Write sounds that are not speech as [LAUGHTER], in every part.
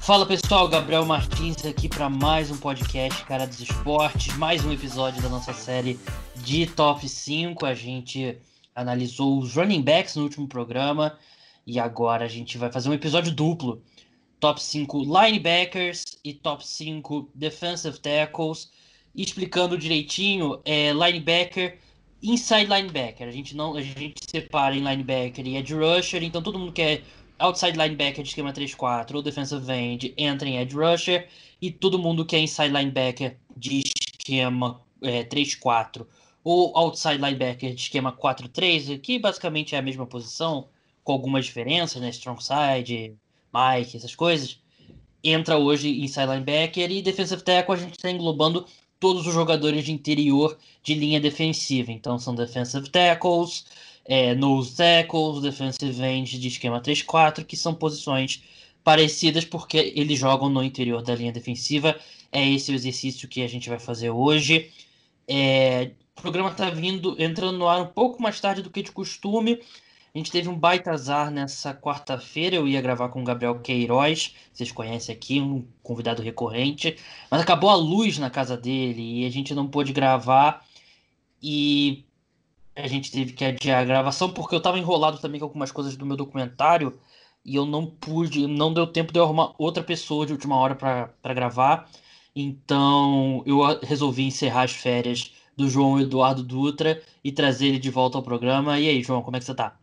Fala pessoal, Gabriel Martins aqui para mais um podcast Cara dos Esportes, mais um episódio da nossa série de Top 5. A gente analisou os running backs no último programa e agora a gente vai fazer um episódio duplo. Top 5 linebackers e top 5 defensive tackles, explicando direitinho é, linebacker, inside linebacker. A gente não, a gente separa em linebacker e edge rusher, então todo mundo quer outside linebacker de esquema 3-4 ou defensive end entra em edge rusher e todo mundo que é inside linebacker de esquema é, 3-4 ou outside linebacker de esquema 4-3, que basicamente é a mesma posição, com algumas diferenças, né? Strong side, Mike, essas coisas. Entra hoje inside linebacker e defensive tackle a gente está englobando todos os jogadores de interior de linha defensiva. Então são defensive tackles, é, nose tackles, defensive end de esquema 3-4, que são posições parecidas porque eles jogam no interior da linha defensiva. É esse o exercício que a gente vai fazer hoje. É, o programa está vindo entrando no ar um pouco mais tarde do que de costume. A gente teve um baita azar nessa quarta-feira. Eu ia gravar com o Gabriel Queiroz, vocês conhecem aqui, um convidado recorrente. Mas acabou a luz na casa dele e a gente não pôde gravar. E a gente teve que adiar a gravação porque eu estava enrolado também com algumas coisas do meu documentário e eu não pude, não deu tempo de eu arrumar outra pessoa de última hora para gravar. Então eu resolvi encerrar as férias do João Eduardo Dutra e trazer ele de volta ao programa. E aí, João, como é que você tá?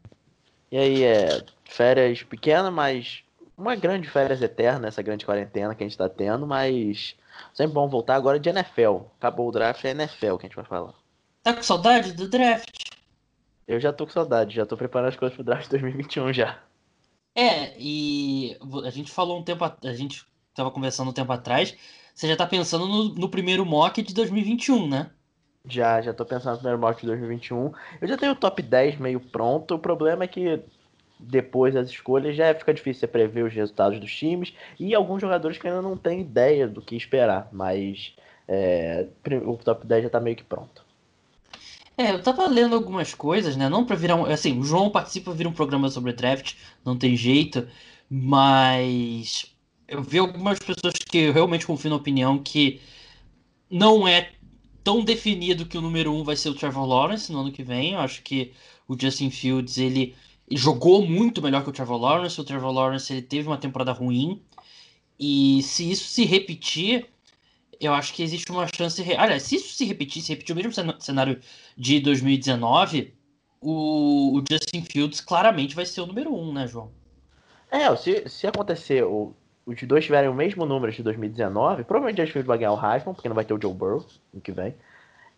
E aí, é férias pequenas, mas uma grande férias eterna, essa grande quarentena que a gente tá tendo, mas sempre bom voltar agora de NFL. Acabou o draft, é NFL que a gente vai falar. Tá com saudade do draft? Eu já tô com saudade, já tô preparando as coisas pro draft 2021 já. É, e a gente falou um tempo, a gente tava conversando um tempo atrás, você já tá pensando no, no primeiro mock de 2021, né? Já, já tô pensando no primeiro mock de 2021. Eu já tenho o top 10 meio pronto, o problema é que depois das escolhas já fica difícil você prever os resultados dos times e alguns jogadores que ainda não têm ideia do que esperar, mas é, o top 10 já tá meio que pronto. É, eu tava lendo algumas coisas, né? Não pra virar um. Assim, o João participa vir um programa sobre draft, não tem jeito, mas eu vi algumas pessoas que eu realmente confio na opinião que não é tão definido que o número um vai ser o Trevor Lawrence no ano que vem. Eu acho que o Justin Fields ele, jogou muito melhor que o Trevor Lawrence. O Trevor Lawrence ele teve uma temporada ruim. E se isso se repetir, eu acho que existe uma chance. Re... Aliás, se isso se repetir, se repetir o mesmo cenário de 2019, o, o Justin Fields claramente vai ser o número um, né, João? É, se, se acontecer, o, os dois tiverem o mesmo número de 2019, provavelmente o Fields vai ganhar o Heisman, porque não vai ter o Joe Burrow no que vem.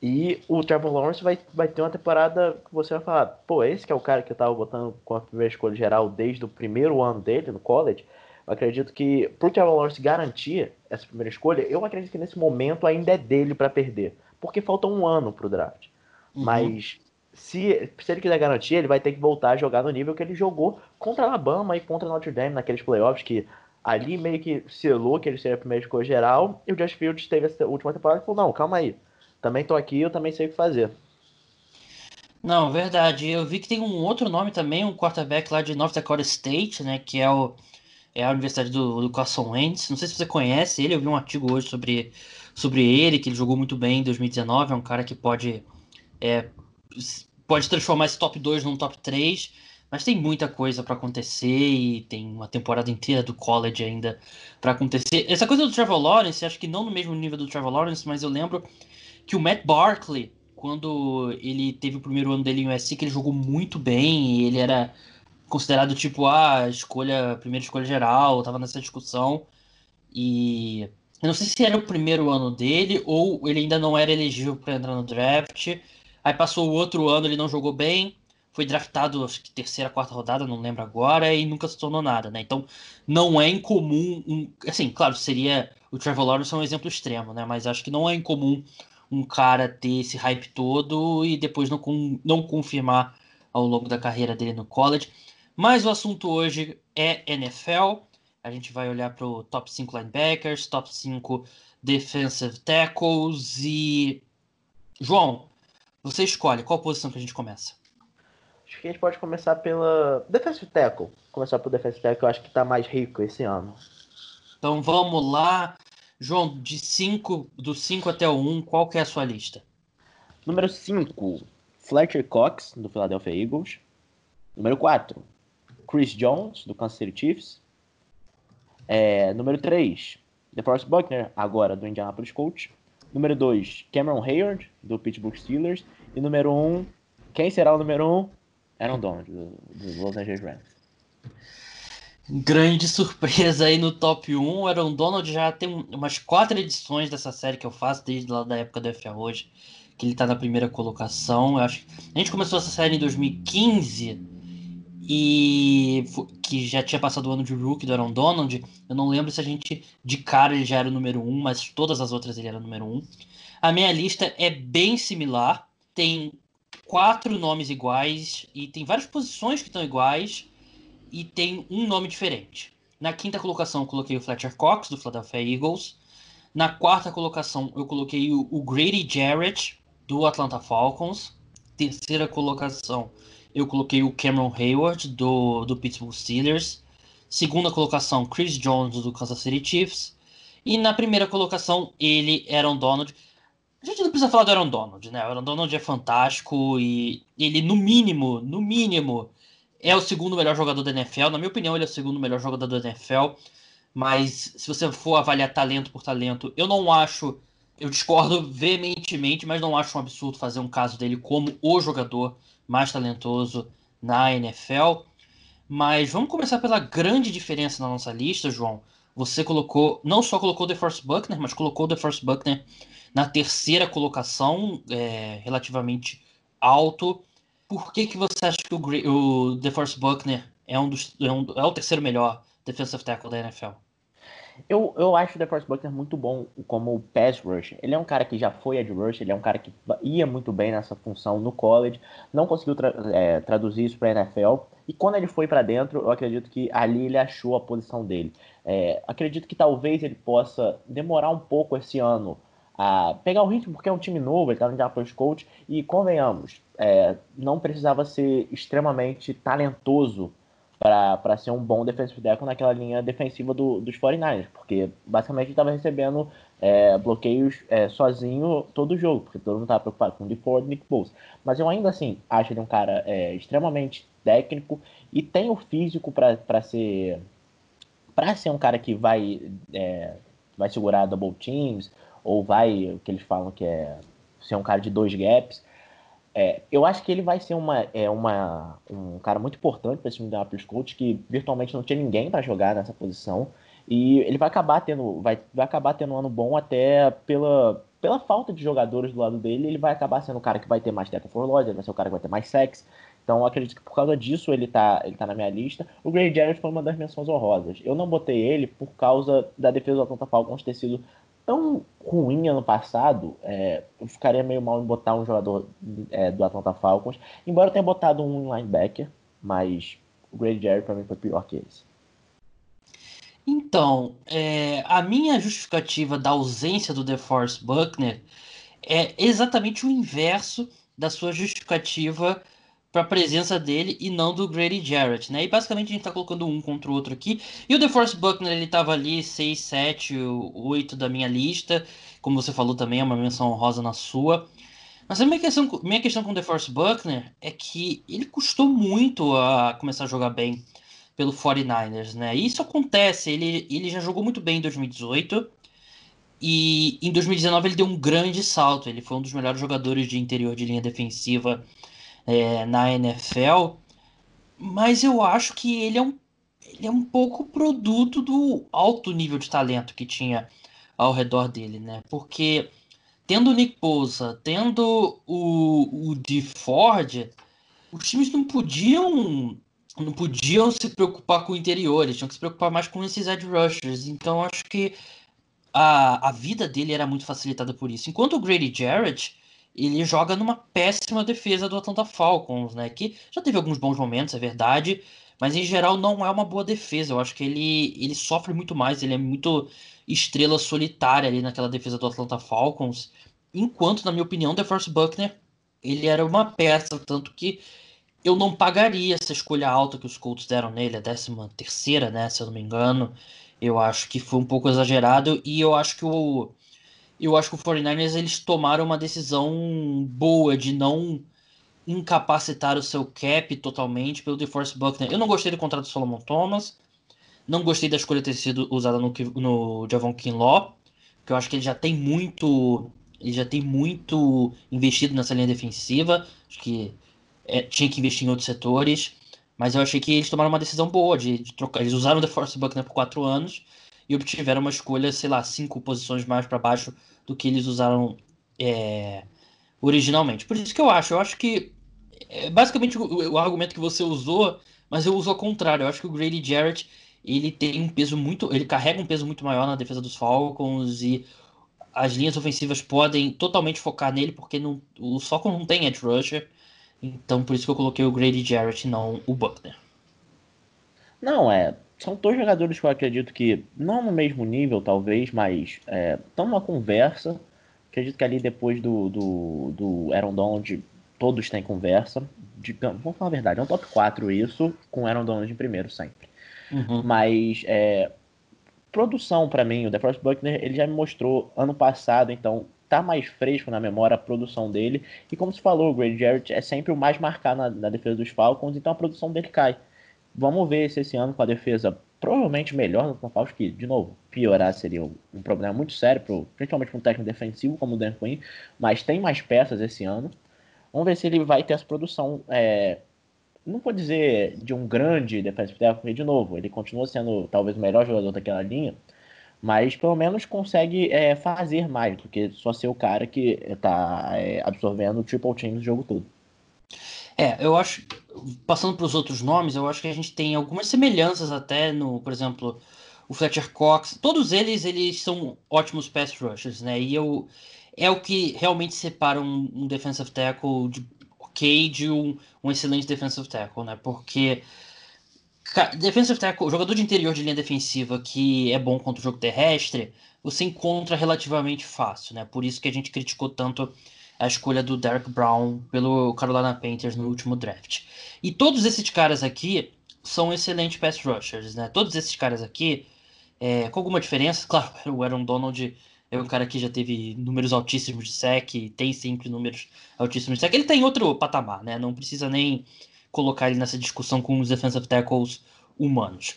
E o Trevor Lawrence vai, vai ter uma temporada que você vai falar, pô, esse que é o cara que eu tava botando com a primeira escolha geral desde o primeiro ano dele no college. Eu acredito que pro Trevor Lawrence garantir essa primeira escolha, eu acredito que nesse momento ainda é dele para perder, porque falta um ano pro draft. Uhum. Mas se, se ele quiser garantir, ele vai ter que voltar a jogar no nível que ele jogou contra Alabama e contra Notre Dame naqueles playoffs que ali meio que selou que ele seria a primeira escolha geral e o Josh Fields teve essa última temporada e falou, não, calma aí, também tô aqui, eu também sei o que fazer. Não, verdade. Eu vi que tem um outro nome também, um quarterback lá de North Dakota State, né, que é o é a Universidade do, do Carson Wentz. Não sei se você conhece ele, eu vi um artigo hoje sobre, sobre ele, que ele jogou muito bem em 2019. É um cara que pode, é, pode transformar esse top 2 num top 3. Mas tem muita coisa para acontecer e tem uma temporada inteira do college ainda para acontecer. Essa coisa do Trevor Lawrence, acho que não no mesmo nível do Trevor Lawrence, mas eu lembro que o Matt Barkley, quando ele teve o primeiro ano dele em USC, que ele jogou muito bem, e ele era considerado tipo a escolha, a primeira escolha geral, tava nessa discussão. E eu não sei se era o primeiro ano dele ou ele ainda não era elegível para entrar no draft. Aí passou o outro ano, ele não jogou bem, foi draftado, acho que terceira, quarta rodada, não lembro agora, e nunca se tornou nada, né? Então não é incomum, um, assim, claro, seria o Trevor Lawrence é um exemplo extremo, né? Mas acho que não é incomum um cara ter esse hype todo e depois não, não confirmar ao longo da carreira dele no college. Mas o assunto hoje é NFL. A gente vai olhar para o top 5 linebackers, top 5 defensive tackles e. João, você escolhe qual posição que a gente começa? Acho que a gente pode começar pela Defensive Tackle. Começar pelo Defensive Tackle, eu acho que tá mais rico esse ano. Então vamos lá. João, de 5, do 5 até o 1, um, qual que é a sua lista? Número 5, Fletcher Cox, do Philadelphia Eagles. Número 4, Chris Jones, do Kansas City Chiefs. É, número 3, DeForest Buckner, agora do Indianapolis Colts. Número 2, Cameron Hayward, do Pittsburgh Steelers. E número 1, um, quem será o número 1? Um? Aaron Donald, do, do Los Angeles Rams. Grande surpresa aí no top 1. O Aaron Donald já tem umas quatro edições dessa série que eu faço desde lá da época do FA hoje, que ele tá na primeira colocação. Eu acho a gente começou essa série em 2015 e que já tinha passado o ano de rookie do Aaron Donald. Eu não lembro se a gente de cara ele já era o número 1, mas todas as outras ele era o número 1. A minha lista é bem similar. Tem quatro nomes iguais e tem várias posições que estão iguais e tem um nome diferente. Na quinta colocação eu coloquei o Fletcher Cox, do Philadelphia Eagles. Na quarta colocação eu coloquei o, o Grady Jarrett, do Atlanta Falcons. Terceira colocação eu coloquei o Cameron Hayward, do, do Pittsburgh Steelers. Segunda colocação, Chris Jones, do Kansas City Chiefs. E na primeira colocação, ele, Aaron Donald. A gente não precisa falar do Aaron Donald, né? O Aaron Donald é fantástico e ele, no mínimo, no mínimo, é o segundo melhor jogador da NFL. Na minha opinião, ele é o segundo melhor jogador da NFL. Mas se você for avaliar talento por talento, eu não acho. Eu discordo veementemente, mas não acho um absurdo fazer um caso dele como o jogador mais talentoso na NFL. Mas vamos começar pela grande diferença na nossa lista, João. Você colocou, não só colocou The Force Buckner, mas colocou The Force Buckner na terceira colocação, é, relativamente alto. Por que, que você acha que o, o DeForest Buckner é, um dos, é, um, é o terceiro melhor defensive tackle da NFL? Eu, eu acho o DeForest Buckner muito bom como pass rush. Ele é um cara que já foi edge rush, ele é um cara que ia muito bem nessa função no college, não conseguiu tra é, traduzir isso para NFL. E quando ele foi para dentro, eu acredito que ali ele achou a posição dele. É, acredito que talvez ele possa demorar um pouco esse ano a pegar o ritmo, porque é um time novo, ele está no Indianapolis Coach, e convenhamos, é, não precisava ser extremamente talentoso para ser um bom defensive tackle naquela linha defensiva do, dos 49ers, porque basicamente ele estava recebendo é, bloqueios é, sozinho todo o jogo, porque todo mundo estava preocupado com o DeFord e Nick Bosa. Mas eu ainda assim acho ele um cara é, extremamente técnico e tem o físico para ser para ser um cara que vai é, vai segurar double teams ou vai, o que eles falam que é ser um cara de dois gaps. É, eu acho que ele vai ser uma, é, uma, um cara muito importante para esse time da Indianapolis Colts, que virtualmente não tinha ninguém para jogar nessa posição. E ele vai acabar tendo, vai, vai acabar tendo um ano bom até pela, pela falta de jogadores do lado dele. Ele vai acabar sendo o cara que vai ter mais tackle for loss, ele vai ser o cara que vai ter mais sex. Então eu acredito que por causa disso ele tá, ele tá na minha lista. O Gray Jarrett foi uma das menções honrosas. Eu não botei ele por causa da defesa do Atlanta Falcons ter sido tão ruim ano passado, é, eu ficaria meio mal em botar um jogador é, do Atlanta Falcons, embora eu tenha botado um linebacker, mas o Grady Jerry para mim foi pior que esse. Então, é, a minha justificativa da ausência do DeForest Buckner é exatamente o inverso da sua justificativa para a presença dele e não do Grady Jarrett, né? E basicamente a gente está colocando um contra o outro aqui. E o DeForest Buckner, ele estava ali 6, 7, 8 da minha lista. Como você falou também, é uma menção rosa na sua. Mas a minha questão, minha questão com o DeForest Buckner é que ele custou muito a começar a jogar bem pelo 49ers, né? E isso acontece, ele, ele já jogou muito bem em 2018. E em 2019 ele deu um grande salto. Ele foi um dos melhores jogadores de interior de linha defensiva é, na NFL, mas eu acho que ele é, um, ele é um pouco produto do alto nível de talento que tinha ao redor dele, né? Porque tendo o Nick Bosa, tendo o, o de Ford, os times não podiam não podiam se preocupar com o interior, eles tinham que se preocupar mais com esses edge rushers. Então acho que a, a vida dele era muito facilitada por isso. Enquanto o Grady Jarrett, ele joga numa péssima defesa do Atlanta Falcons, né? Que já teve alguns bons momentos, é verdade, mas em geral não é uma boa defesa. Eu acho que ele, ele sofre muito mais, ele é muito estrela solitária ali naquela defesa do Atlanta Falcons. Enquanto, na minha opinião, DeForest Buckner ele era uma peça, tanto que eu não pagaria essa escolha alta que os Colts deram nele, a décima terceira, né, se eu não me engano. Eu acho que foi um pouco exagerado e eu acho que o eu acho que o 49ers eles tomaram uma decisão boa de não incapacitar o seu cap totalmente pelo DeForest Buckner. Eu não gostei do contrato do Solomon Thomas, não gostei da escolha ter sido usada no, no Javon Kinlaw, que eu acho que ele já tem muito ele já tem muito investido nessa linha defensiva, acho que é, tinha que investir em outros setores, mas eu achei que eles tomaram uma decisão boa de, de trocar. Eles usaram o DeForest Buckner por quatro anos e obtiveram uma escolha, sei lá, cinco posições mais para baixo do que eles usaram é, originalmente. Por isso que eu acho, eu acho que é basicamente o, o, argumento que você usou, mas eu uso ao contrário. Eu acho que o Grady Jarrett ele tem um peso muito, ele carrega um peso muito maior na defesa dos Falcons e as linhas ofensivas podem totalmente focar nele porque não, o Falcons não tem edge rusher. Então por isso que eu coloquei o Grady Jarrett, não o Buckner. Não, é são dois jogadores que eu acredito que, não no mesmo nível, talvez, mas estão é, numa conversa. Acredito que ali depois do, do, do Aaron Donald, todos têm conversa. De, vamos falar a verdade, é um top 4 isso, com Aaron Donald em primeiro sempre. Uhum. Mas, é, produção para mim, o DeForest Buckner, ele já me mostrou ano passado, então tá mais fresco na memória a produção dele. E como se falou, o Grady Jarrett é sempre o mais marcado na, na defesa dos Falcons, então a produção dele cai. Vamos ver se esse ano com a defesa provavelmente melhor do Paulo, que, de novo, piorar seria um problema muito sério, pro, principalmente para um técnico defensivo como o Dan Quinn, mas tem mais peças esse ano. Vamos ver se ele vai ter essa produção, é, não vou dizer de um grande defensive tackle, porque, de novo, ele continua sendo talvez o melhor jogador daquela linha, mas pelo menos consegue é, fazer mais do que só ser o cara que está é, absorvendo o triple team no jogo todo. É, eu acho, passando para os outros nomes, eu acho que a gente tem algumas semelhanças até no, por exemplo, o Fletcher Cox. Todos eles, eles são ótimos pass rushers, né? E eu, é o que realmente separa um, um defensive tackle de ok de um, um excelente defensive tackle, né? Porque defensive tackle, jogador de interior de linha defensiva que é bom contra o jogo terrestre, você encontra relativamente fácil, né? Por isso que a gente criticou tanto a escolha do Derek Brown pelo Carolina Panthers no último draft. E todos esses caras aqui são excelentes pass rushers, né? Todos esses caras aqui, é, com alguma diferença, [LAUGHS] claro, o Aaron Donald é um cara que já teve números altíssimos de sec, tem sempre números altíssimos de sec. Ele tem tá outro patamar, né? Não precisa nem colocar ele nessa discussão com os defensive tackles humanos.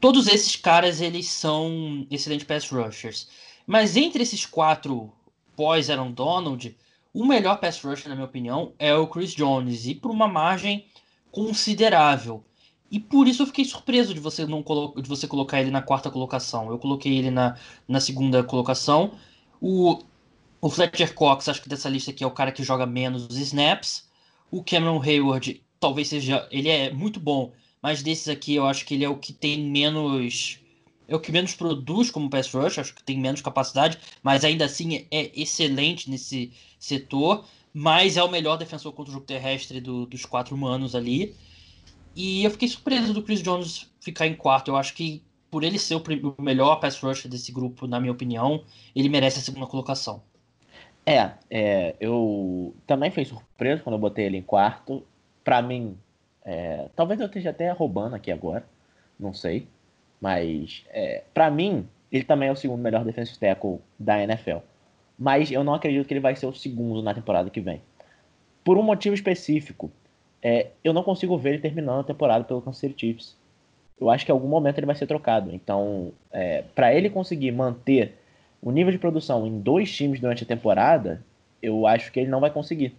Todos esses caras, eles são excelentes pass rushers. Mas entre esses quatro pós Aaron Donald, o melhor pass rusher, na minha opinião, é o Chris Jones, e por uma margem considerável. E por isso eu fiquei surpreso de você não de você colocar ele na quarta colocação. Eu coloquei ele na, na segunda colocação. O, o Fletcher Cox, acho que dessa lista aqui é o cara que joga menos os snaps. O Cameron Hayward, talvez seja. Ele é muito bom, mas desses aqui eu acho que ele é o que tem menos é o que menos produz como pass rush, acho que tem menos capacidade, mas ainda assim é excelente nesse setor, mas é o melhor defensor contra o jogo terrestre do, dos quatro humanos ali. E eu fiquei surpreso do Chris Jones ficar em quarto. Eu acho que por ele ser o, o melhor pass rush desse grupo, na minha opinião, ele merece a segunda colocação. É, é eu também fui surpreso quando eu botei ele em quarto. Para mim, é, talvez eu esteja até roubando aqui agora, não sei. Mas, é, para mim, ele também é o segundo melhor defensive tackle da NFL. Mas eu não acredito que ele vai ser o segundo na temporada que vem. Por um motivo específico. É, eu não consigo ver ele terminando a temporada pelo Kansas City Chiefs. Eu acho que em algum momento ele vai ser trocado. Então, é, para ele conseguir manter o nível de produção em dois times durante a temporada, eu acho que ele não vai conseguir.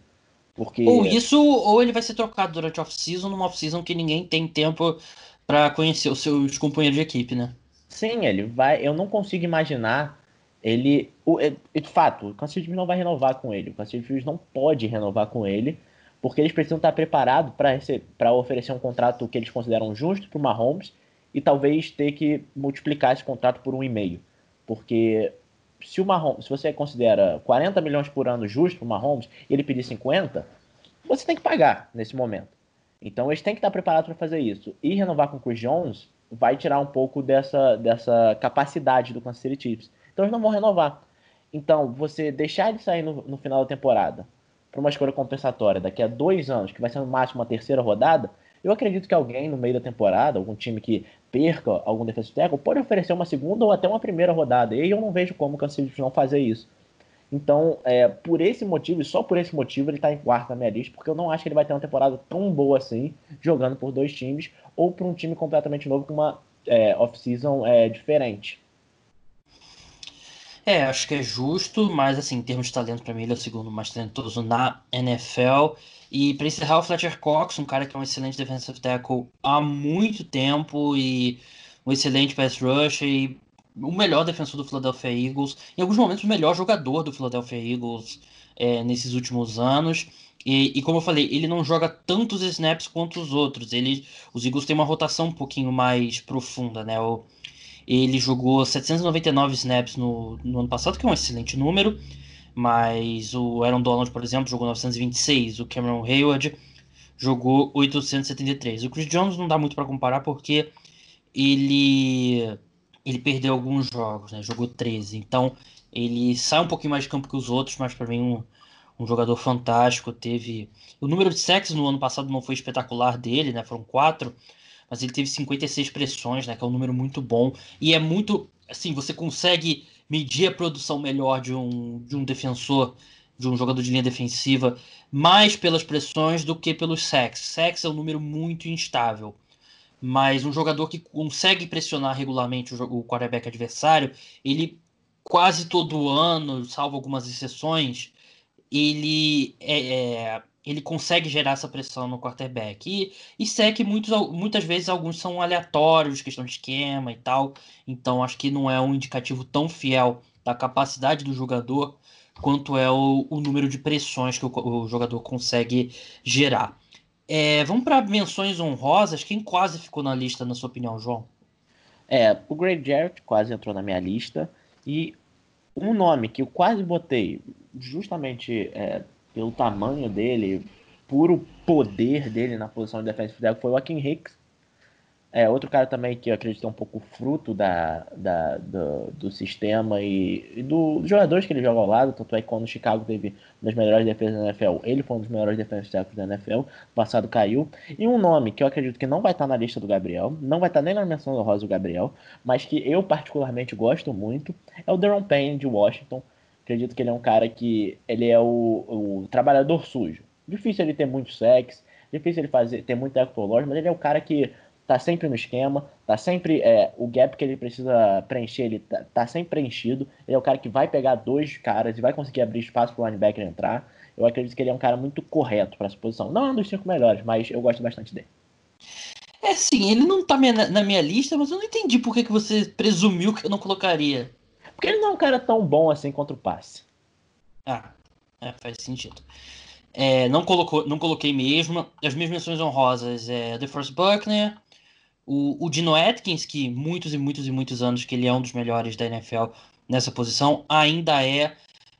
Porque... Ou isso, ou ele vai ser trocado durante a off-season, numa off-season que ninguém tem tempo para conhecer os seus companheiros de equipe, né? Sim, ele vai. Eu não consigo imaginar ele. O, é, de fato, o Kansas City não vai renovar com ele. O Kansas City não pode renovar com ele, porque eles precisam estar preparados para oferecer um contrato que eles consideram justo para o Mahomes e talvez ter que multiplicar esse contrato por um e meio. Porque se o Mahomes, se você considera 40 milhões por ano justo para o Mahomes e ele pedir 50, você tem que pagar nesse momento. Então eles têm que estar preparados para fazer isso. E renovar com o Chris Jones vai tirar um pouco dessa, dessa capacidade do Kansas City Chiefs. Então eles não vão renovar. Então, você deixar ele sair no, no final da temporada para uma escolha compensatória daqui a dois anos, que vai ser no máximo uma terceira rodada, eu acredito que alguém no meio da temporada, algum time que perca algum defensive tackle, pode oferecer uma segunda ou até uma primeira rodada. E eu não vejo como o Kansas não fazer isso. Então, é, por esse motivo, e só por esse motivo, ele está em quarto na minha lista, porque eu não acho que ele vai ter uma temporada tão boa assim, jogando por dois times, ou por um time completamente novo com uma é, off-season é, diferente. É, acho que é justo, mas assim, em termos de talento, para mim, ele é o segundo mais talentoso na NFL. E para encerrar, o Fletcher Cox, um cara que é um excelente defensive tackle há muito tempo e um excelente pass rush e o melhor defensor do Philadelphia Eagles, em alguns momentos o melhor jogador do Philadelphia Eagles é, nesses últimos anos. E, e, como eu falei, ele não joga tantos snaps quanto os outros. Ele, os Eagles têm uma rotação um pouquinho mais profunda, né? O, ele jogou 799 snaps no, no ano passado, que é um excelente número. Mas o Aaron Donald, por exemplo, jogou 926. O Cameron Hayward jogou 873. O Chris Jones não dá muito para comparar porque ele ele perdeu alguns jogos, né? Jogou 13. Então ele sai um pouquinho mais de campo que os outros, mas para mim um, um jogador fantástico. Teve o número de sacks no ano passado não foi espetacular dele, né? Foram quatro, mas ele teve 56 pressões, né? Que é um número muito bom e é muito assim você consegue medir a produção melhor de um, de um defensor, de um jogador de linha defensiva, mais pelas pressões do que pelos sacks. Sacks é um número muito instável. Mas um jogador que consegue pressionar regularmente o, o quarterback adversário, ele quase todo ano, salvo algumas exceções, ele é, é, ele consegue gerar essa pressão no quarterback. E, e sec, muitos, muitas vezes, alguns são aleatórios, questão de esquema e tal. Então, acho que não é um indicativo tão fiel da capacidade do jogador quanto é o, o número de pressões que o, o jogador consegue gerar. É, vamos para menções honrosas. Quem quase ficou na lista, na sua opinião, João? É, o Greg Jarrett quase entrou na minha lista. E um nome que eu quase botei, justamente é, pelo tamanho dele, puro poder dele na posição de defensive tackle foi o Akin Hicks. É, outro cara também que eu acredito é um pouco fruto da, da do, do, sistema e, e do, dos jogadores que ele joga ao lado, tanto é que quando o Chicago teve uma das melhores defesas da NFL, ele foi um dos melhores defensores da NFL, passado caiu. E um nome que eu acredito que não vai estar na lista do Gabriel, não vai estar nem na menção do Rosa do Gabriel, mas que eu particularmente gosto muito, é o Deron Payne de Washington. Acredito que ele é um cara que ele é o, o trabalhador sujo. Difícil ele ter muito sexo, difícil ele fazer ter muito eco mas ele é o cara que tá sempre no esquema, tá sempre é, o gap que ele precisa preencher, ele tá, tá, sempre preenchido. Ele é o cara que vai pegar dois caras e vai conseguir abrir espaço pro linebacker entrar. Eu acredito que ele é um cara muito correto para essa posição. Não é um dos cinco melhores, mas eu gosto bastante dele. É sim, ele não tá na minha lista, mas eu não entendi por que, que você presumiu que eu não colocaria. Porque ele não é um cara tão bom assim contra o passe. Ah, é, faz sentido. É, não, colocou, não coloquei mesmo. As minhas menções honrosas é The First Buckner, o, o Dino Atkins, que muitos e muitos e muitos anos que ele é um dos melhores da NFL nessa posição, ainda é,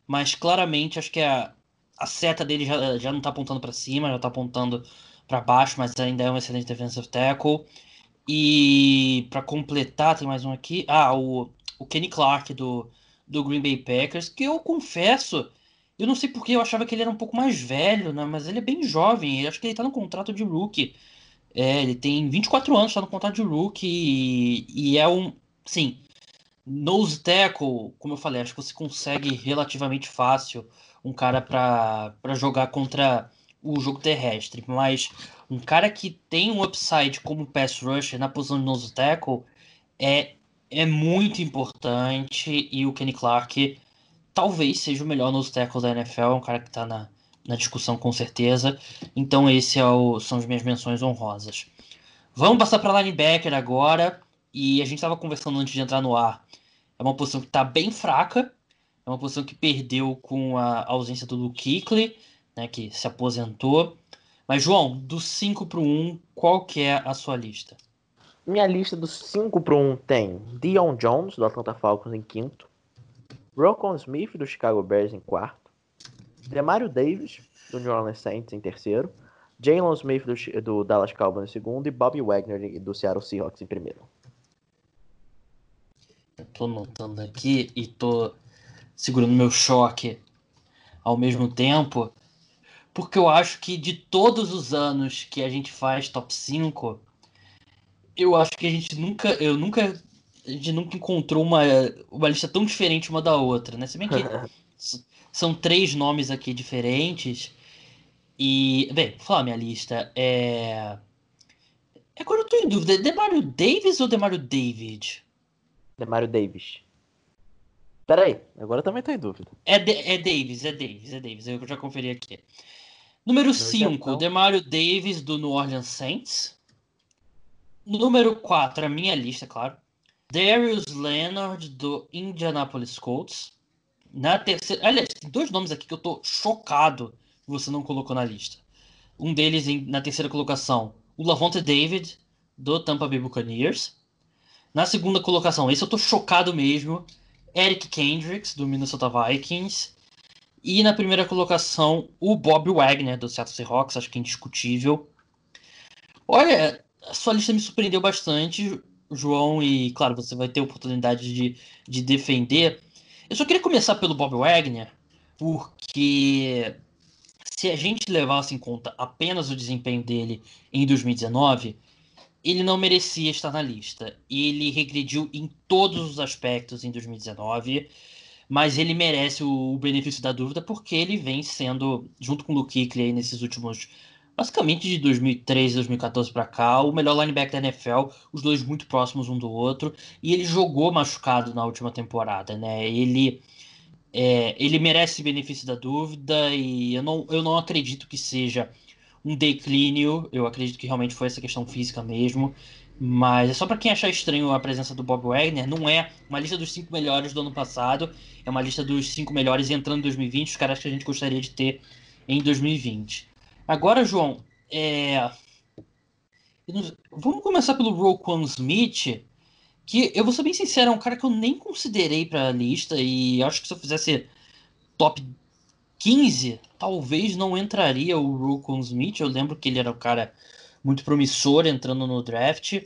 mas claramente acho que a, a seta dele já, já não está apontando para cima, já está apontando para baixo, mas ainda é um excelente defensive tackle. E para completar, tem mais um aqui. Ah, o o Kenny Clark do, do Green Bay Packers, que eu confesso, eu não sei porque eu achava que ele era um pouco mais velho, né? Mas ele é bem jovem, eu acho que ele tá no contrato de rookie. É, ele tem 24 anos, tá no contrato de rookie e, e é um, sim, nose tackle, como eu falei, acho que você consegue relativamente fácil um cara para jogar contra o jogo terrestre, mas um cara que tem um upside como pass rusher na posição de nose tackle é é muito importante e o Kenny Clark talvez seja o melhor nos tackles da NFL, é um cara que está na, na discussão com certeza. Então esse é o, são as minhas menções honrosas. Vamos passar para linebacker agora e a gente estava conversando antes de entrar no ar. É uma posição que está bem fraca, é uma posição que perdeu com a ausência do Luke Kuechly, né, que se aposentou. Mas João, do 5 para o 1, qual que é a sua lista? Minha lista dos 5 para 1 tem Dion Jones, do Atlanta Falcons, em quinto. Rocon Smith, do Chicago Bears, em quarto. Demario Davis, do New Orleans Saints, em terceiro. Jalen Smith, do, do, Dallas Cowboys, em segundo. E Bobby Wagner, do Seattle Seahawks, em primeiro. Eu tô notando aqui e tô segurando meu choque ao mesmo tempo. porque eu acho que de todos os anos que a gente faz top 5, eu acho que a gente nunca. Eu nunca. A gente nunca encontrou uma, uma lista tão diferente uma da outra, né? Se bem que [LAUGHS] são três nomes aqui diferentes. E. Bem, vou falar minha lista. É. Agora eu tô em dúvida. É Demario Davis ou Demario David? Demario Davis. Peraí, agora eu também tô em dúvida. É, de, é Davis, é Davis, é Davis. Eu já conferi aqui. Número 5, Demario Davis, do New Orleans Saints. Número 4, a minha lista, claro. Darius Leonard, do Indianapolis Colts. Na terceira. Aliás, tem dois nomes aqui que eu tô chocado que você não colocou na lista. Um deles em, na terceira colocação, o Lavonte David, do Tampa Bay Buccaneers. Na segunda colocação, esse eu tô chocado mesmo, Eric Kendricks, do Minnesota Vikings. E na primeira colocação, o Bob Wagner, do Seattle Seahawks, acho que é indiscutível. Olha, a sua lista me surpreendeu bastante, João, e claro, você vai ter oportunidade de, de defender. Eu só queria começar pelo Bob Wagner, porque se a gente levasse em conta apenas o desempenho dele em 2019, ele não merecia estar na lista. Ele regrediu em todos os aspectos em 2019, mas ele merece o, benefício da dúvida porque ele vem sendo, junto com o Luke Kuechly nesses últimos, basicamente de 2013, 2014 para cá, o melhor linebacker da NFL, os dois muito próximos um do outro, e ele jogou machucado na última temporada, né? Ele é, ele merece benefício da dúvida e eu não, eu não acredito que seja um declínio. Eu acredito que realmente foi essa questão física mesmo. Mas é só para quem achar estranho a presença do Bob Wagner, não é uma lista dos cinco melhores do ano passado, é uma lista dos cinco melhores entrando em 2020, os caras que a gente gostaria de ter em 2020. Agora, João, é... vamos começar pelo Roquan Smith, que eu vou ser bem sincero, é um cara que eu nem considerei para a lista e acho que se eu fizesse top 15, talvez não entraria o Rokon Smith. Eu lembro que ele era um cara muito promissor entrando no draft.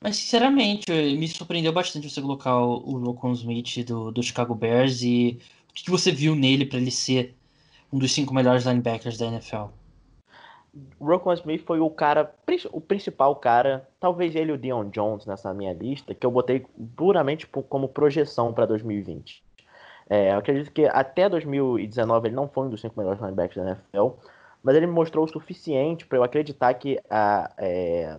Mas, sinceramente, me surpreendeu bastante você colocar o, Rokon Smith do, do Chicago Bears. E o que você viu nele para ele ser um dos cinco melhores linebackers da NFL? Rokon Smith foi o cara, o principal cara, talvez ele e o Dion Jones nessa minha lista, que eu botei puramente como projeção para 2020. É, eu acredito que até 2019 ele não foi um dos cinco melhores linebackers da NFL, mas ele mostrou o suficiente para eu acreditar que a, é,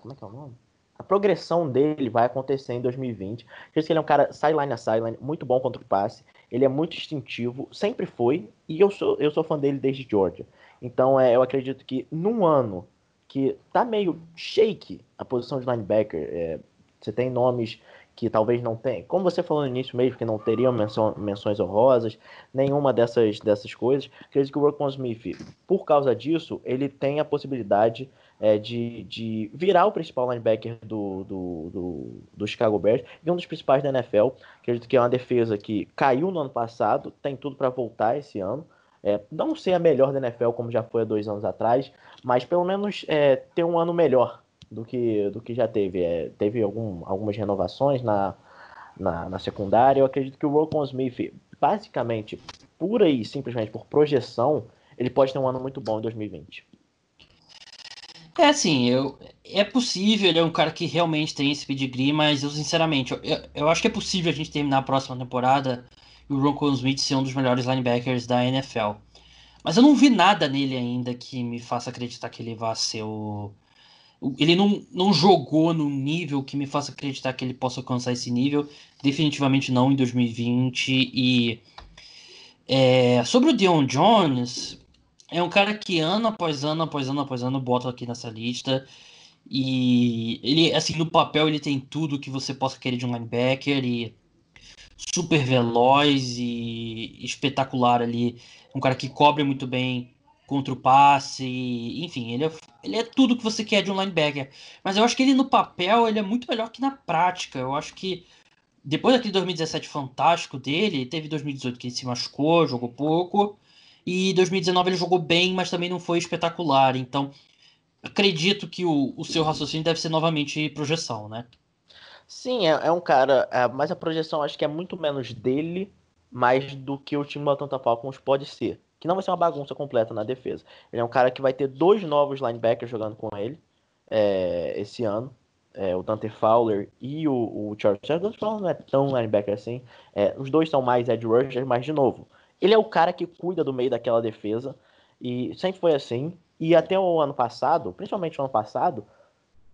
como é que é o nome? A progressão dele vai acontecer em 2020. Acredito que ele é um cara sideline a sideline, muito bom contra o passe. Ele é muito instintivo, sempre foi, e eu sou, eu sou fã dele desde Georgia. Então é, eu acredito que num ano que tá meio shake a posição de linebacker, é, você tem nomes que talvez não tenha, como você falou no início mesmo, que não teriam menção, menções honrosas, nenhuma dessas, dessas coisas. Acredito que o Roquan Smith, por causa disso, ele tem a possibilidade é, de, de virar o principal linebacker do, do, do, do, Chicago Bears e um dos principais da NFL. Acredito que é uma defesa que caiu no ano passado, tem tudo para voltar esse ano. É, não ser a melhor da NFL como já foi há dois anos atrás, mas pelo menos é, ter um ano melhor do que, do que já teve. É, teve algum, algumas renovações na, na, na, secundária. Eu acredito que o Rokon Smith, basicamente, pura e simplesmente por projeção, ele pode ter um ano muito bom em 2020. É assim, eu, é possível, ele é um cara que realmente tem esse pedigree, mas eu sinceramente, eu, eu acho que é possível a gente terminar a próxima temporada e o Ron Smith ser um dos melhores linebackers da NFL. Mas eu não vi nada nele ainda que me faça acreditar que ele vá ser o, ele não, não jogou no nível que me faça acreditar que ele possa alcançar esse nível. Definitivamente não em 2020. E é, sobre o Dion Jones, é um cara que ano após ano, após ano, após ano, bota aqui nessa lista. E ele, assim, no papel ele tem tudo que você possa querer de um linebacker. E super veloz e espetacular ali. Um cara que cobre muito bem contra o passe, enfim, ele é, ele é tudo que você quer de um linebacker. Mas eu acho que ele no papel ele é muito melhor que na prática. Eu acho que depois daquele 2017 fantástico dele, teve 2018 que ele se machucou, jogou pouco, e 2019 ele jogou bem, mas também não foi espetacular. Então, acredito que o, o seu raciocínio deve ser novamente projeção, né? Sim, é, é um cara, é, mas a projeção acho que é muito menos dele, mais do que o time do Atlanta Falcons pode ser que não vai ser uma bagunça completa na defesa. Ele é um cara que vai ter dois novos linebackers jogando com ele é, esse ano. É, o Dante Fowler e o, o Charles O Dante Fowler não é tão linebacker assim. É, os dois são mais edge rushers, mas de novo, ele é o cara que cuida do meio daquela defesa. E sempre foi assim. E até o ano passado, principalmente no ano passado,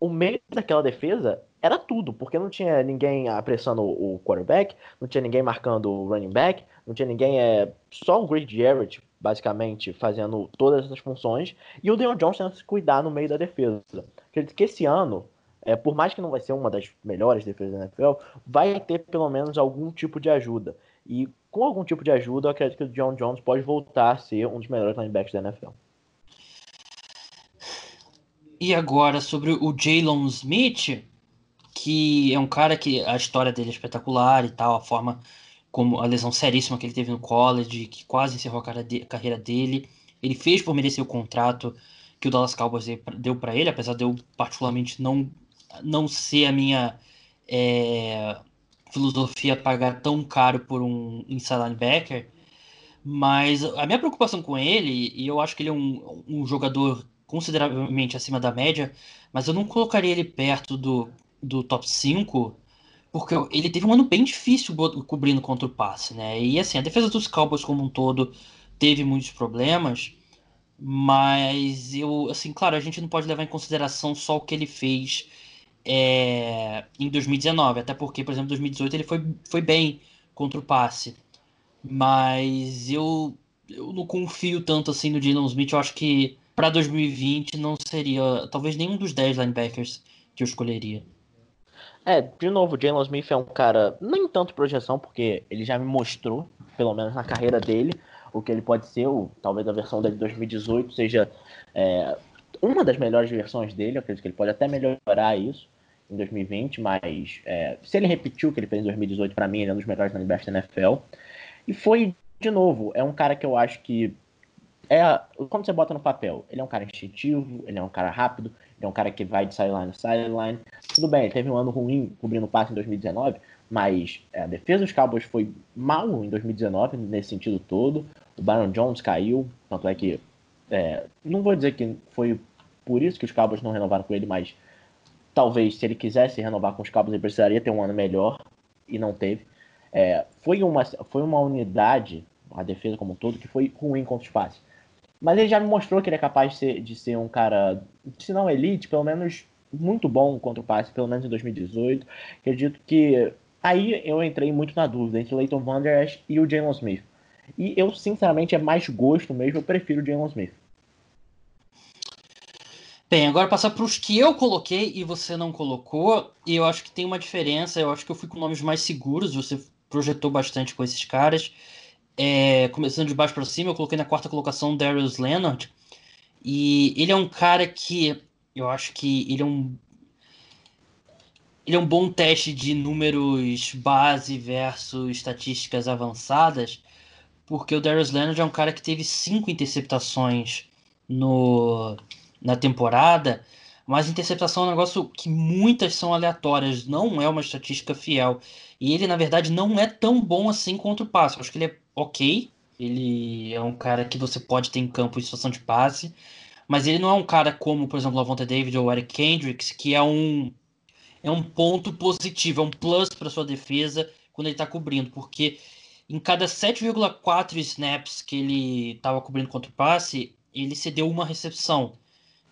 o meio daquela defesa era tudo, porque não tinha ninguém apressando o quarterback, não tinha ninguém marcando o running back, não tinha ninguém, é só o Greg Jarrett, basicamente, fazendo todas essas funções, e o Deion Johnson se cuidar no meio da defesa. Acredito que esse ano, é, por mais que não vai ser uma das melhores defesas da NFL, vai ter pelo menos algum tipo de ajuda. E com algum tipo de ajuda, eu acredito que o John Jones pode voltar a ser um dos melhores linebackers da NFL. E agora sobre o Jalen Smith, que é um cara que a história dele é espetacular e tal, a forma como a lesão seríssima que ele teve no college, que quase encerrou a carreira dele. Ele fez por merecer o contrato que o Dallas Cowboys deu para ele, apesar de eu particularmente não, não ser a minha é, filosofia pagar tão caro por um inside linebacker. Mas a minha preocupação com ele, e eu acho que ele é um, um jogador consideravelmente acima da média, mas eu não colocaria ele perto do, do top 5, porque ele teve um ano bem difícil cobrindo contra o passe, né? E assim, a defesa dos Cowboys como um todo teve muitos problemas, mas eu, assim, claro, a gente não pode levar em consideração só o que ele fez é, em 2019, até porque, por exemplo, em 2018 ele foi, foi bem contra o passe, mas eu, eu não confio tanto assim no Dylan Smith, eu acho que para 2020 não seria talvez nenhum dos 10 linebackers que eu escolheria. É, de novo, o Jalen Smith é um cara, nem tanto projeção, porque ele já me mostrou, pelo menos na carreira dele, o que ele pode ser, ou talvez a versão dele de 2018 seja é, uma das melhores versões dele, eu acredito que ele pode até melhorar isso em 2020, mas é, se ele repetiu o que ele fez em 2018, para mim ele é um dos melhores linebackers da NFL. E foi, de novo, é um cara que eu acho que é como você bota no papel. Ele é um cara instintivo, ele é um cara rápido, é um cara que vai de sideline a sideline. Tudo bem, teve um ano ruim cobrindo passe em 2019, mas é, a defesa dos Cowboys foi mal em 2019 nesse sentido todo. O Byron Jones caiu, tanto é que é, não vou dizer que foi por isso que os Cowboys não renovaram com ele, mas talvez se ele quisesse renovar com os Cowboys ele precisaria ter um ano melhor e não teve. É, foi, uma, foi uma unidade, a defesa como um todo, que foi ruim contra os passes. Mas ele já me mostrou que ele é capaz de ser, de ser um cara, se não elite, pelo menos muito bom contra o passe, pelo menos em 2018. Acredito que aí eu entrei muito na dúvida entre o Leighton Van Der Esch e o Jalen Smith. E eu, sinceramente, é mais gosto mesmo, eu prefiro o Jalen Smith. Bem, agora passar para os que eu coloquei e você não colocou, e eu acho que tem uma diferença, eu acho que eu fui com nomes mais seguros, você projetou bastante com esses caras. É, começando de baixo para cima, eu coloquei na quarta colocação Darius Leonard. E ele é um cara que eu acho que ele é um ele é um bom teste de números base versus estatísticas avançadas, porque o Darius Leonard é um cara que teve cinco interceptações no, na temporada, mas interceptação é um negócio que muitas são aleatórias, não é uma estatística fiel. E ele, na verdade, não é tão bom assim contra o passe. Eu acho que ele é ok. Ele é um cara que você pode ter em campo em situação de passe. Mas ele não é um cara como, por exemplo, o Lavonte David ou Eric Kendricks, que é um, é um ponto positivo, é um plus para sua defesa quando ele está cobrindo. Porque em cada 7,4 snaps que ele estava cobrindo contra o passe, ele cedeu uma recepção.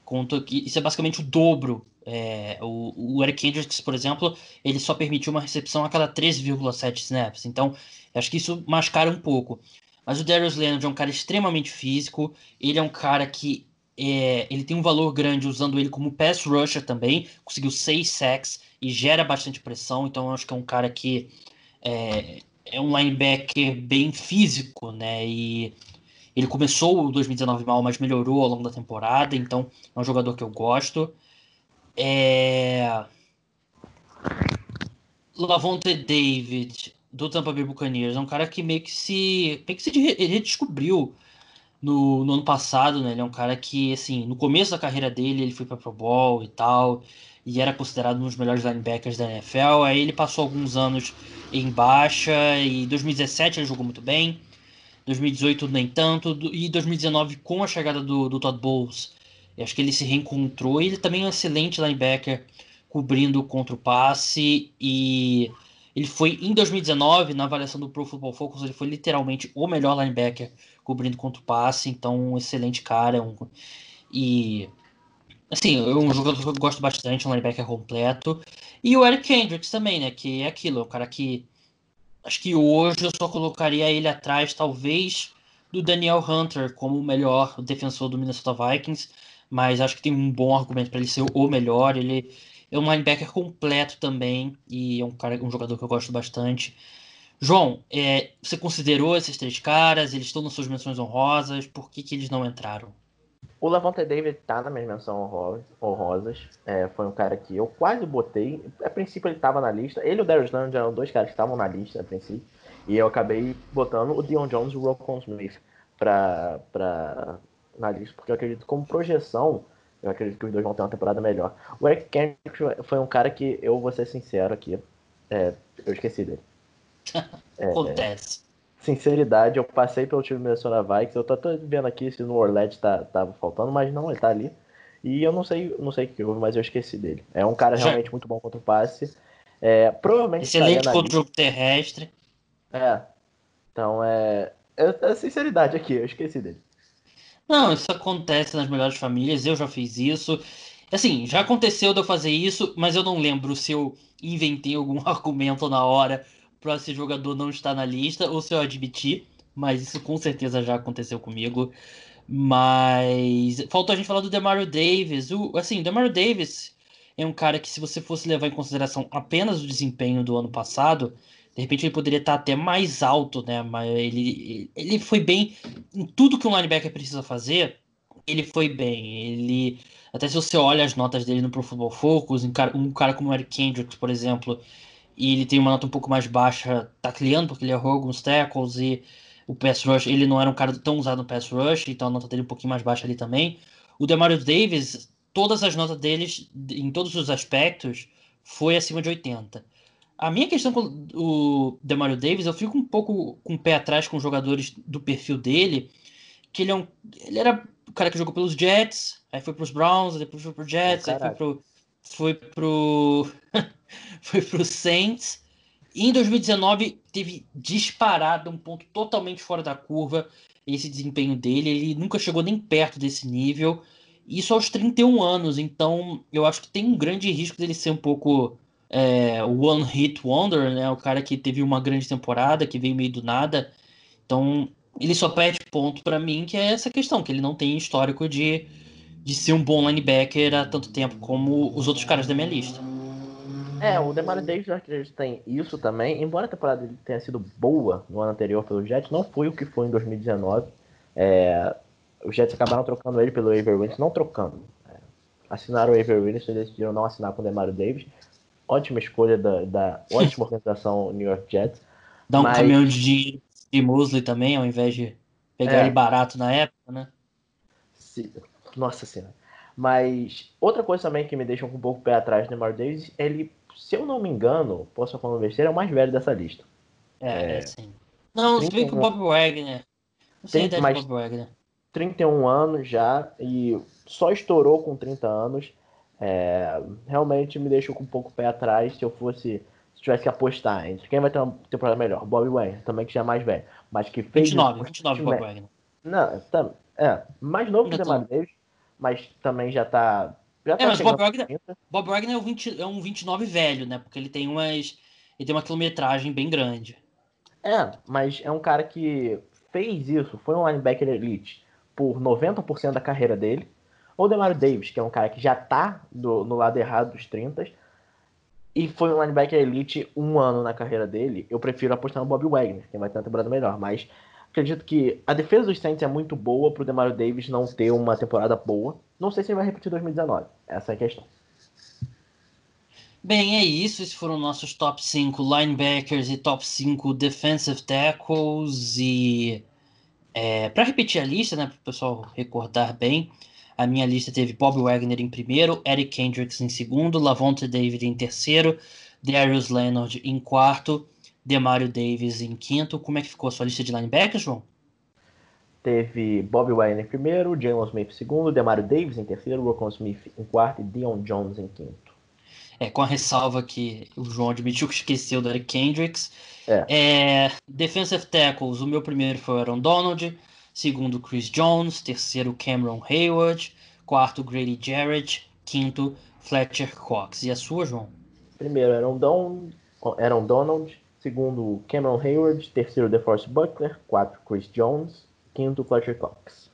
Conta que isso é basicamente o dobro. É, o, o, Eric Kendricks, por exemplo, ele só permitiu uma recepção a cada 13,7 snaps. Então, acho que isso mascara um pouco. Mas o Darius Leonard é um cara extremamente físico. Ele é um cara que é, ele tem um valor grande usando ele como pass rusher também. Conseguiu 6 sacks e gera bastante pressão. Então, acho que é um cara que é, é um linebacker bem físico, né? E ele começou o 2019 mal, mas melhorou ao longo da temporada, então é um jogador que eu gosto. É... Lavonte David, do Tampa Bay Buccaneers, é um cara que meio que se, meio que se redescobriu no, no ano passado, né? Ele é um cara que, assim, no começo da carreira dele, ele foi para Pro Bowl e tal, e era considerado um dos melhores linebackers da NFL. Aí ele passou alguns anos em baixa, e em 2017 ele jogou muito bem. 2018 nem tanto, e 2019 com a chegada do, do Todd Bowles, eu acho que ele se reencontrou. Ele também é um excelente linebacker cobrindo contra o passe e ele foi em 2019 na avaliação do Pro Football Focus, ele foi literalmente o melhor linebacker cobrindo contra o passe, então um excelente cara, um, e assim, é um jogador que eu gosto bastante, um linebacker completo. E o Eric Kendricks também, né, que é aquilo, é cara que acho que hoje eu só colocaria ele atrás talvez do Daniel Hunter como o melhor defensor do Minnesota Vikings, mas acho que tem um bom argumento para ele ser o melhor, ele é um linebacker completo também e é um cara, um jogador que eu gosto bastante. João, é, você considerou esses três caras? Eles estão nas suas menções honrosas? Por que, que eles não entraram? O Lavonte David tá na minha menção honrosas. É, foi um cara que eu quase botei. A princípio ele tava na lista. Ele e o Darius Leonard eram dois caras que estavam na lista a princípio. E eu acabei botando o Dion Jones e o Rocco Smith pra, pra, na lista, porque eu acredito como projeção eu acredito que os dois vão ter uma temporada melhor. O Eric Kendrick foi um cara que, eu vou ser sincero aqui, é, eu esqueci dele. [LAUGHS] É, Acontece. Sinceridade, eu passei pelo time Minnesota Vikings, eu tô, tô vendo aqui se no Orled tá, tava faltando, mas não, ele tá ali. E eu não sei, não sei o que houve, mas eu esqueci dele. É um cara realmente Já. muito bom contra o passe. É, provavelmente Excelente contra o jogo terrestre. É. Então é. É, é sinceridade aqui, eu esqueci dele. Não, isso acontece nas melhores famílias, eu já fiz isso. Assim, já aconteceu de eu fazer isso, mas eu não lembro se eu inventei algum [LAUGHS] argumento na hora para esse jogador não estar na lista ou se eu admiti, mas isso com certeza já aconteceu comigo. Mas faltou a gente falar do Demario Davis. O, assim, o Demario Davis é um cara que, se você fosse levar em consideração apenas o desempenho do ano passado, de repente ele poderia estar até mais alto, né? Mas ele, ele foi bem em tudo que um linebacker precisa fazer. Ele foi bem. Ele até se você olha as notas dele no Pro Football Focus, um cara, como o Eric Kendricks, por exemplo, e ele tem uma nota um pouco mais baixa tacleando, porque ele errou alguns tackles e o pass rush, ele não era um cara tão usado no pass rush, então a nota dele é um pouquinho mais baixa ali também. O Demario Davis, todas as notas deles, em todos os aspectos, foi acima de 80. A minha questão com o Demario Davis, eu fico um pouco com o pé atrás com os jogadores do perfil dele, que ele é um. Ele era o cara que jogou pelos Jets, aí foi pros Browns, depois foi pro Jets, oh, aí foi pro. Foi pro. [LAUGHS] foi pro Saints. E em 2019 teve disparado um ponto totalmente fora da curva esse desempenho dele. Ele nunca chegou nem perto desse nível. Isso aos 31 anos. Então eu acho que tem um grande risco dele ser um pouco é, One Hit Wonder, né? O cara que teve uma grande temporada, que veio meio do nada. Então, ele só perde ponto para mim, que é essa questão, que ele não tem histórico de, de ser um bom linebacker há tanto tempo como os outros caras da minha lista. É, o Demario Davis acredito tem isso também, embora a temporada dele tenha sido boa no ano anterior pelo Jets, não foi o que foi em 2019. É, os Jets acabaram trocando ele pelo Avery Williams, não trocando. É, assinaram o Avery Williams e decidiram não assinar com o Demario Davis ótima escolha da, da ótima organização New York Jets. Dá um mas... caminhão de dinheiro e Mosley também, ao invés de pegar é. ele barato na época, né? Sim. Nossa senhora. Mas outra coisa também que me deixa um pouco pé atrás do Neymar Davis, ele, se eu não me engano, posso falar uma besteira, é o mais velho dessa lista. É, é sim. Não, se bem que o Bob Wagner. Não sei 30, Bob Wagner. 31 anos já e só estourou com 30 anos. É, realmente me deixou com um pouco o pé atrás se eu fosse. Se tivesse que apostar entre quem vai ter uma temporada melhor. Bob Wagner, também que já é mais velho. Mas que fez. 29, 29 Bob Wagner. Não, tá, é, mais novo que o Demar Davis, mas também já tá. Já é, tá mas Bob Wagner, Bob Wagner é um, 20, é um 29 velho, né? Porque ele tem umas. Ele tem uma quilometragem bem grande. É, mas é um cara que fez isso, foi um linebacker elite por 90% da carreira dele ou Demario Davis, que é um cara que já tá do, no lado errado dos 30 e foi um linebacker elite um ano na carreira dele, eu prefiro apostar no Bob Wagner, que vai ter uma temporada melhor. Mas acredito que a defesa dos Saints é muito boa pro Demario Davis não ter uma temporada boa. Não sei se ele vai repetir 2019. Essa é a questão. Bem, é isso. Esses foram nossos top 5 linebackers e top 5 defensive tackles. E é, para repetir a lista, né, para o pessoal recordar bem, a minha lista teve Bob Wagner em primeiro, Eric Kendricks em segundo, Lavonte David em terceiro, Darius Leonard em quarto, Demario Davis em quinto. Como é que ficou a sua lista de linebackers, João? teve Bobby Wagner em primeiro, Jalen Smith em segundo, Demario Davis em terceiro, Rocon Smith em quarto e Dion Jones em quinto. É, com a ressalva que o João admitiu que esqueceu do Eric Kendricks. É. É, defensive tackles, o meu primeiro foi o Aaron Donald, segundo Chris Jones, terceiro Cameron Hayward, quarto Grady Jarrett, quinto Fletcher Cox. E a sua, João? Primeiro Aaron, Don, Aaron Donald, segundo Cameron Hayward, terceiro DeForest Buckner, quarto Chris Jones, quinto Fletcher Cox.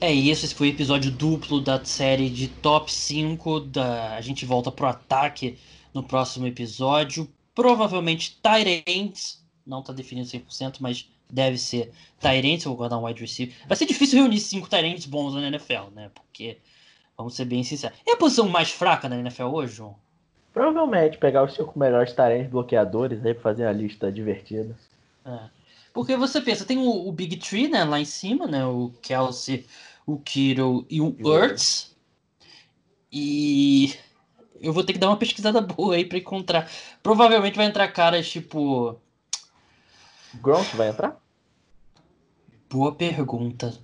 É isso, esse foi o episódio duplo da série de top 5. Da... A gente volta pro ataque no próximo episódio. Provavelmente Tyrants, não tá definido 100%, mas deve ser Tyrants, vou guardar um wide receiver. Vai ser difícil reunir cinco Tyrants bons na NFL, né? Porque, vamos ser bem sinceros. É a posição mais fraca na NFL hoje, João? Provavelmente pegar os cinco melhores Tyrants bloqueadores aí pra fazer a lista divertida. É. Porque você pensa, tem o, o, Big Tree, né, lá em cima, né? O Kelsey, o Kiro e o Ertz. E eu vou ter que dar uma pesquisada [LAUGHS] boa aí para encontrar. Provavelmente vai entrar caras tipo. Gronk vai entrar? Boa pergunta.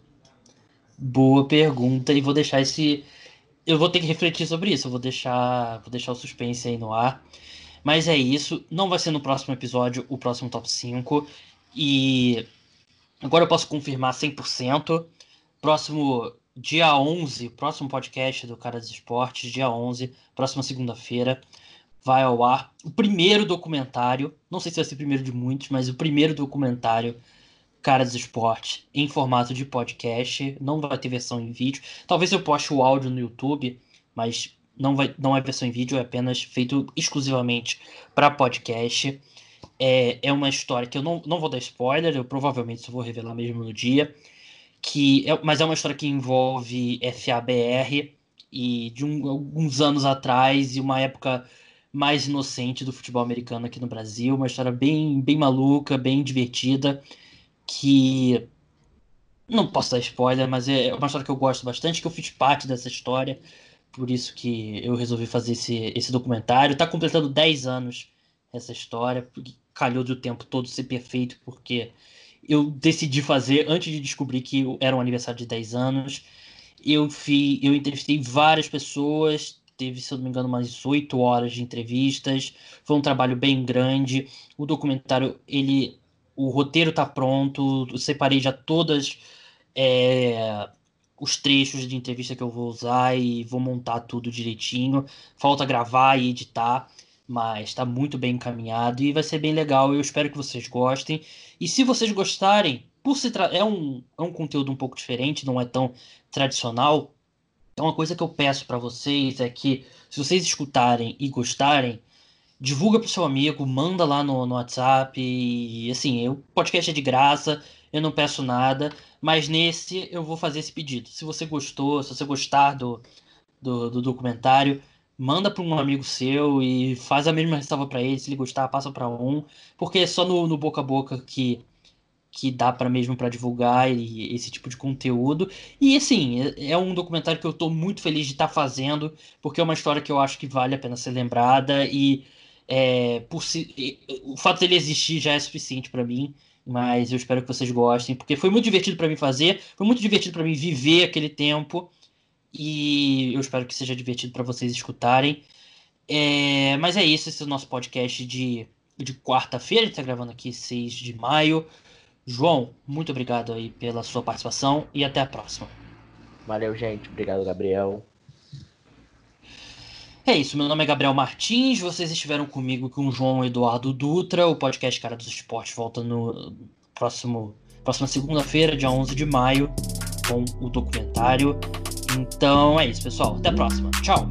Boa pergunta. E vou deixar esse. Eu vou ter que refletir sobre isso. Eu vou deixar, vou deixar o suspense aí no ar. Mas é isso. Não vai ser no próximo episódio o próximo top 5. E agora eu posso confirmar 100%. Próximo dia 11, próximo podcast do Cara dos Esportes, dia 11, próxima segunda-feira, vai ao ar o primeiro documentário. Não sei se vai ser o primeiro de muitos, mas o primeiro documentário Cara dos Esportes em formato de podcast. Não vai ter versão em vídeo. Talvez eu poste o áudio no YouTube, mas não, vai, não é versão em vídeo, é apenas feito exclusivamente para podcast. É, é uma história que eu não, não vou dar spoiler, eu provavelmente só vou revelar mesmo no dia que é, mas é uma história que envolve FABR e de um, alguns anos atrás e uma época mais inocente do futebol americano aqui no Brasil, uma história bem, bem maluca, bem divertida, que não posso dar spoiler, mas é uma história que eu gosto bastante, que eu fiz parte dessa história, por isso que eu resolvi fazer esse, esse documentário. Está completando 10 anos essa história, calhou do tempo todo ser perfeito, porque eu decidi fazer antes de descobrir que era um aniversário de 10 anos. Eu, fi, eu entrevistei várias pessoas, teve, se não me engano, umas 8 horas de entrevistas. Foi um trabalho bem grande. O documentário, ele. O roteiro tá pronto. Eu separei já todas é, os trechos de entrevista que eu vou usar e vou montar tudo direitinho. Falta gravar e editar mas está muito bem encaminhado e vai ser bem legal. Eu espero que vocês gostem. E se vocês gostarem, por se é um, é um conteúdo um pouco diferente, não é tão tradicional. Então, uma coisa que eu peço para vocês é que, se vocês escutarem e gostarem, divulga pro seu amigo, manda lá no, no WhatsApp. E assim, o podcast é de graça, eu não peço nada, mas nesse eu vou fazer esse pedido. Se você gostou, se você gostar do, do, do documentário, manda para um amigo seu e faz a mesma ressalva para ele, se ele gostar, passa para um, porque é só no, no, boca a boca que que dá para mesmo para divulgar e, esse tipo de conteúdo. E assim, é, é um documentário que eu estou muito feliz de estar tá fazendo, porque é uma história que eu acho que vale a pena ser lembrada e é, por si, o fato dele existir já é suficiente para mim. Mas eu espero que vocês gostem, porque foi muito divertido para mim fazer, foi muito divertido para mim viver aquele tempo. E eu espero que seja divertido para vocês escutarem. É, mas é isso, esse é o nosso podcast de, de quarta-feira. A gente está gravando aqui 6 de maio. João, muito obrigado aí pela sua participação e até a próxima. Valeu, gente. Obrigado, Gabriel. É isso, meu nome é Gabriel Martins, vocês estiveram comigo com o João Eduardo Dutra, o podcast Cara dos Esportes volta no próximo próxima segunda-feira, dia 11 de maio, com o documentário então é isso, pessoal. Até a próxima. Tchau.